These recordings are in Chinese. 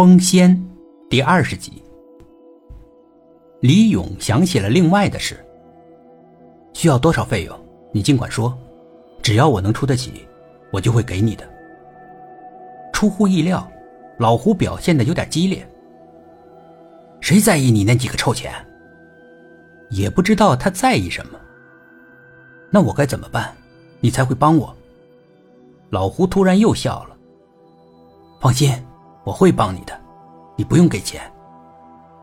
风仙第二十集，李勇想起了另外的事。需要多少费用，你尽管说，只要我能出得起，我就会给你的。出乎意料，老胡表现的有点激烈。谁在意你那几个臭钱？也不知道他在意什么。那我该怎么办，你才会帮我？老胡突然又笑了。放心，我会帮你的，你不用给钱，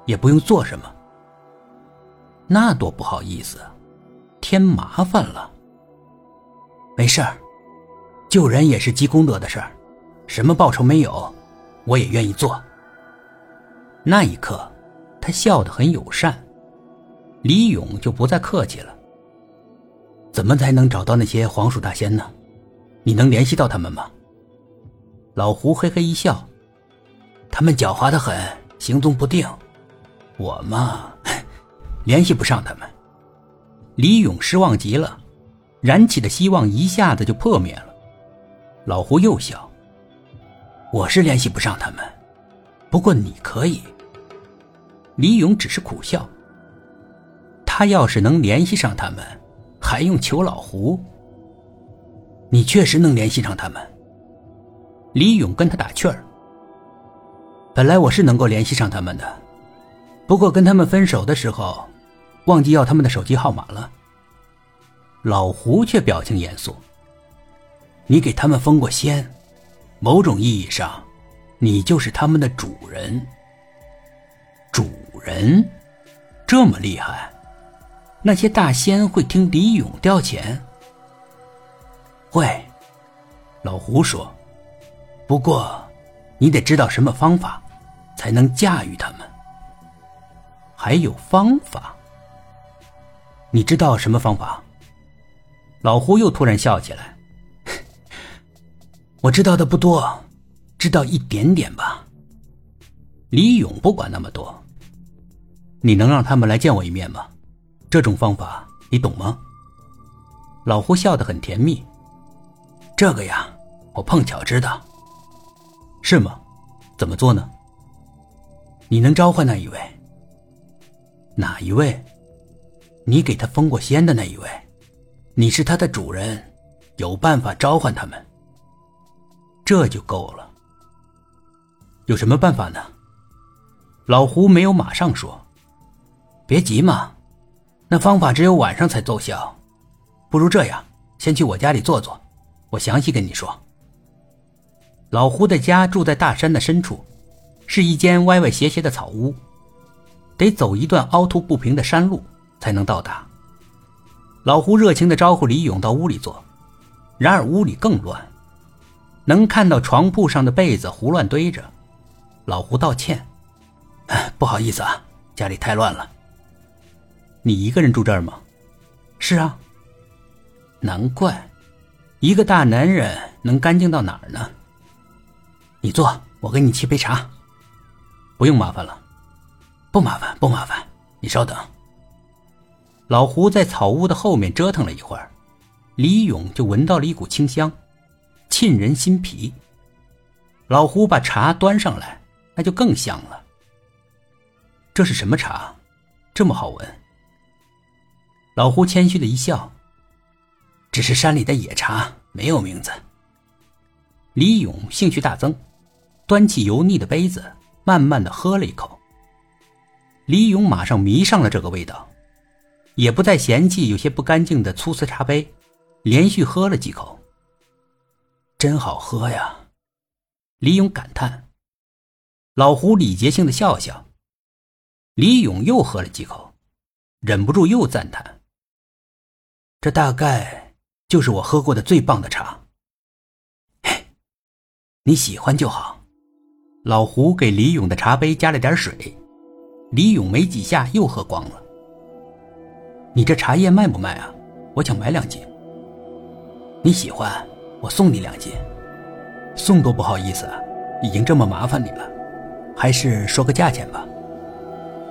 也不用做什么。那多不好意思，添麻烦了。没事儿，救人也是积功德的事儿，什么报酬没有，我也愿意做。那一刻，他笑得很友善。李勇就不再客气了。怎么才能找到那些黄鼠大仙呢？你能联系到他们吗？老胡嘿嘿一笑，他们狡猾的很，行踪不定。我嘛，联系不上他们。李勇失望极了，燃起的希望一下子就破灭了。老胡又笑，我是联系不上他们，不过你可以。李勇只是苦笑。他要是能联系上他们，还用求老胡？你确实能联系上他们。李勇跟他打趣儿。本来我是能够联系上他们的，不过跟他们分手的时候，忘记要他们的手机号码了。老胡却表情严肃。你给他们封过仙，某种意义上，你就是他们的主人。主人，这么厉害？那些大仙会听李勇调遣？会，老胡说。不过，你得知道什么方法，才能驾驭他们。还有方法？你知道什么方法？老胡又突然笑起来。我知道的不多，知道一点点吧。李勇不管那么多。你能让他们来见我一面吗？这种方法你懂吗？老胡笑得很甜蜜。这个呀，我碰巧知道。是吗？怎么做呢？你能召唤那一位？哪一位？你给他封过仙的那一位？你是他的主人，有办法召唤他们。这就够了。有什么办法呢？老胡没有马上说。别急嘛，那方法只有晚上才奏效。不如这样，先去我家里坐坐，我详细跟你说。老胡的家住在大山的深处，是一间歪歪斜斜的草屋，得走一段凹凸不平的山路才能到达。老胡热情的招呼李勇到屋里坐，然而屋里更乱，能看到床铺上的被子胡乱堆着。老胡道歉：“不好意思啊，家里太乱了。”你一个人住这儿吗？是啊。难怪，一个大男人能干净到哪儿呢？你坐，我给你沏杯茶。不用麻烦了，不麻烦，不麻烦。你稍等。老胡在草屋的后面折腾了一会儿，李勇就闻到了一股清香，沁人心脾。老胡把茶端上来，那就更香了。这是什么茶？这么好闻？老胡谦虚的一笑：“只是山里的野茶，没有名字。”李勇兴趣大增。端起油腻的杯子，慢慢的喝了一口。李勇马上迷上了这个味道，也不再嫌弃有些不干净的粗瓷茶杯，连续喝了几口。真好喝呀！李勇感叹。老胡礼节性的笑笑。李勇又喝了几口，忍不住又赞叹：“这大概就是我喝过的最棒的茶。”，你喜欢就好。老胡给李勇的茶杯加了点水，李勇没几下又喝光了。你这茶叶卖不卖啊？我想买两斤。你喜欢，我送你两斤。送多不好意思啊，已经这么麻烦你了，还是说个价钱吧。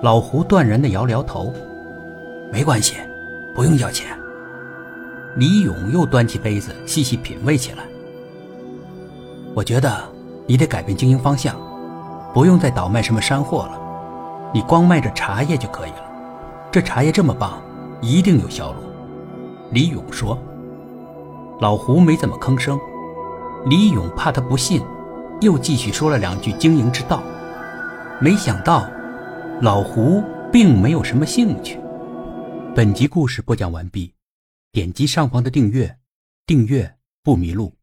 老胡断然的摇了摇头，没关系，不用要钱。李勇又端起杯子细细品味起来。我觉得你得改变经营方向。不用再倒卖什么山货了，你光卖这茶叶就可以了。这茶叶这么棒，一定有销路。”李勇说。老胡没怎么吭声。李勇怕他不信，又继续说了两句经营之道。没想到，老胡并没有什么兴趣。本集故事播讲完毕，点击上方的订阅，订阅不迷路。